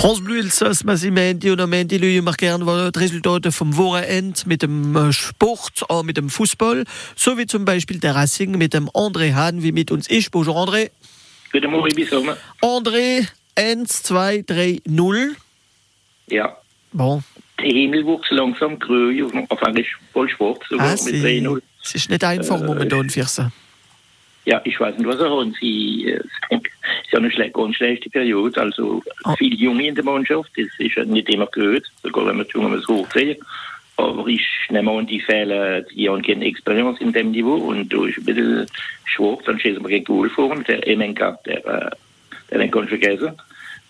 France Bleu Elsass, Masimenti und Amenti Lüge immer gern die Resultate vom Wochenende mit dem äh, Sport, auch mit dem Fußball, so wie zum Beispiel der Racing mit dem André Hahn, wie mit uns ist. Bonjour André. Guten Morgen, bis Sommer. André, 1, 2, 3, 0. Ja. Bon. Der Himmel wuchs langsam grün, auf, eigentlich voll schwarz, sogar Ah, mit c'est 3-0. es ist nicht einfach Äh, momentan für sie. Ja, ich weiß nicht, was er hat. Sie, äh, ist ja eine schle ganz schlechte Periode. Also Ah. viele Junge in der Mannschaft, das ist ja nicht immer gehört, sogar wenn wir die Jungen hochziehen. Aber ich nehme an, die Fälle, die haben keine Experience in dem Niveau und da ist ein bisschen schwach, dann stehen wir gegen Goal vor und der Emenka, der, äh, der den kann ich vergessen.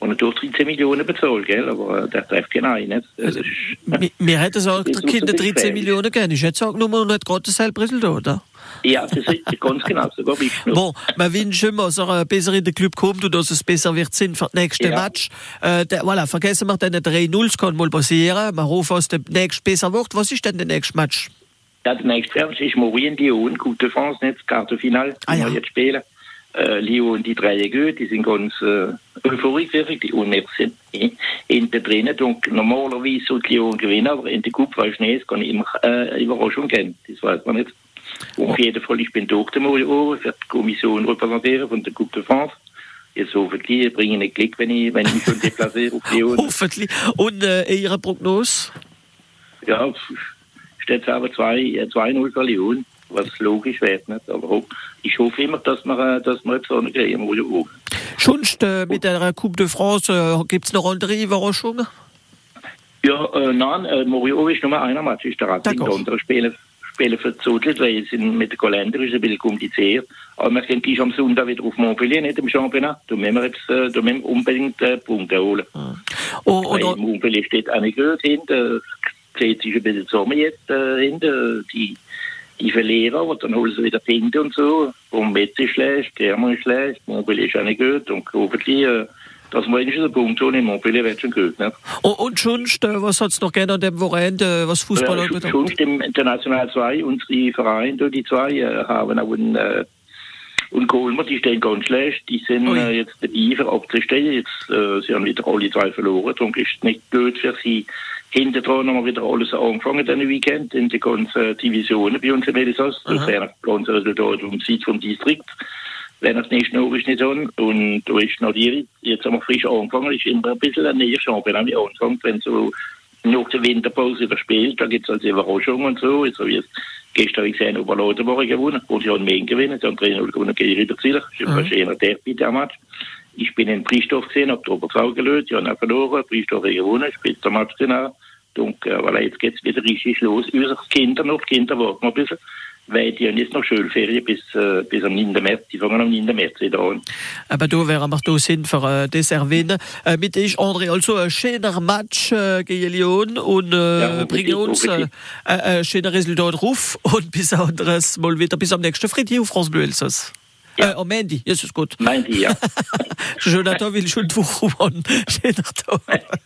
Und er durch 13 Millionen bezahlt, gell? aber äh, der trifft keinen ein. Nicht? Das ist, Wir- Wir hätten auch Das der ist Kinder so 13 gefährlich. Millionen gerne. Ich hätte gesagt, nur man nicht gerade dasselbe Resultat, oder? ja, das ist ganz genau, sogar noch. Bon, wir wünschen dass er besser in den Club kommt und dass es besser wird sind für das nächste Ja. Match. Äh, der, voilà, vergessen wir den 3-0, das kann mal passieren. Wir hoffen, dass der nächste besser wird. Was ist denn der nächste Match? Ja, der nächste Match ist Lyon, Coupe de France, nicht das Kartenfinal, Ah, ja. wir jetzt spielen. Äh, Lyon, die drei gut, die sind ganz äh, euphorisch, wirklich, und wir sind in- hinten drin. Und normalerweise sollte Lyon gewinnen, aber in der ich nicht, es kann immer äh, Überraschung geben, das weiß man nicht. Und auf jeden Fall, ich bin Doktor Mario für die Kommission repräsentieren von der Coupe de France. Jetzt hoffentlich bringe ich nicht Glück, wenn ich, wenn ich mich schon deplaciere auf Lyon. Hoffentlich. Und äh, Ihre Prognose? Ja, steht aber 2-0 äh, 2-0 für Lyon, was logisch wäre. Nicht? Aber ich hoffe immer, dass wir, äh, dass wir jetzt noch kriegen. Wo, wo. Sonst äh, mit der Coupe de France äh, gibt es noch andere Überraschungen? Ja, äh, nein, äh, Morio ist nur einer Match, ist der. D'accord. Die anderen spielen, spielen für Zudel, weil sind mit dem Kalender ist ein bisschen kompliziert. Aber wir können gleich am Sonntag wieder auf Montpellier, nicht im Championnat. Da müssen wir jetzt äh, da müssen wir unbedingt äh, Punkte holen. Oh, Weil Montpellier steht auch nicht gut hinten. Es zieht sich ein bisschen zusammen jetzt äh, hinten. Die, die verlieren, aber dann holen sie wieder Punkte und so. Und Metz ist schlecht, German ist schlecht, Montpellier ist auch nicht gut. Und hoffentlich, äh, dass wir wenigstens einen Punkt holen Montpellier, wird schon gut. Ne? und, und sonst, äh, was hat es noch gerne an dem Wochenende, äh, was Fußball Ja, anbelangt? schon im International 2, unsere Vereine, die zwei, äh, haben auch einen, äh, und Kolmer, die stehen ganz schlecht. Die sind äh, jetzt dabei für abzustellen. Jetzt, äh, sie haben wieder alle zwei verloren. Darum ist es nicht gut für sie. Hinter dran haben wir wieder alles angefangen, diesen Weekend, in den ganzen Divisionen bei uns im Elsass. Das wäre das ganze Resultat vom Sitz vom Distrikt. Wenn das nächste Jahr ist nicht an. Und da ist noch die, jetzt haben wir frisch angefangen, ist immer ein bisschen ein näher Championnat wie angefangen, wenn so nach der Winterpause wieder spielt, da gibt es also Überraschungen und so. So wie es gestern habe ich gesehen, Oberladenburg gewonnen, und sie haben mehr gewonnen, sie haben 3-0 gewonnen gegen Riederzieler. Das ist ein Mhm. schöner Derby, der Match. Ich bin in Priestorf gesehen, habe die Oberzau gelöst, die haben auch verloren, Priestorf hat gewonnen, spielt Match genau. Und äh, voilà, jetzt geht es wieder richtig los. Unsere Kinder noch, die Kinder warten noch ein bisschen, weil die haben jetzt noch Schulferien bis, äh, bis am 9. März, die fangen am 9. März wieder an. Aber da wären wir da sind für äh, das erwähnen. Äh, mit ich, André, also ein schöner Match äh, gegen Lyon und äh, Ja, bringen uns äh, hoffentlich. ein äh, schöner Resultat ruf und bis anderes mal wieder bis am nächsten Freitag auf France Bleu Elsass. Ja. Äh, am Ende, Jesus gut. Meint ihr, ja. Schöner Tag, will schon die Woche machen. Schöner Tag.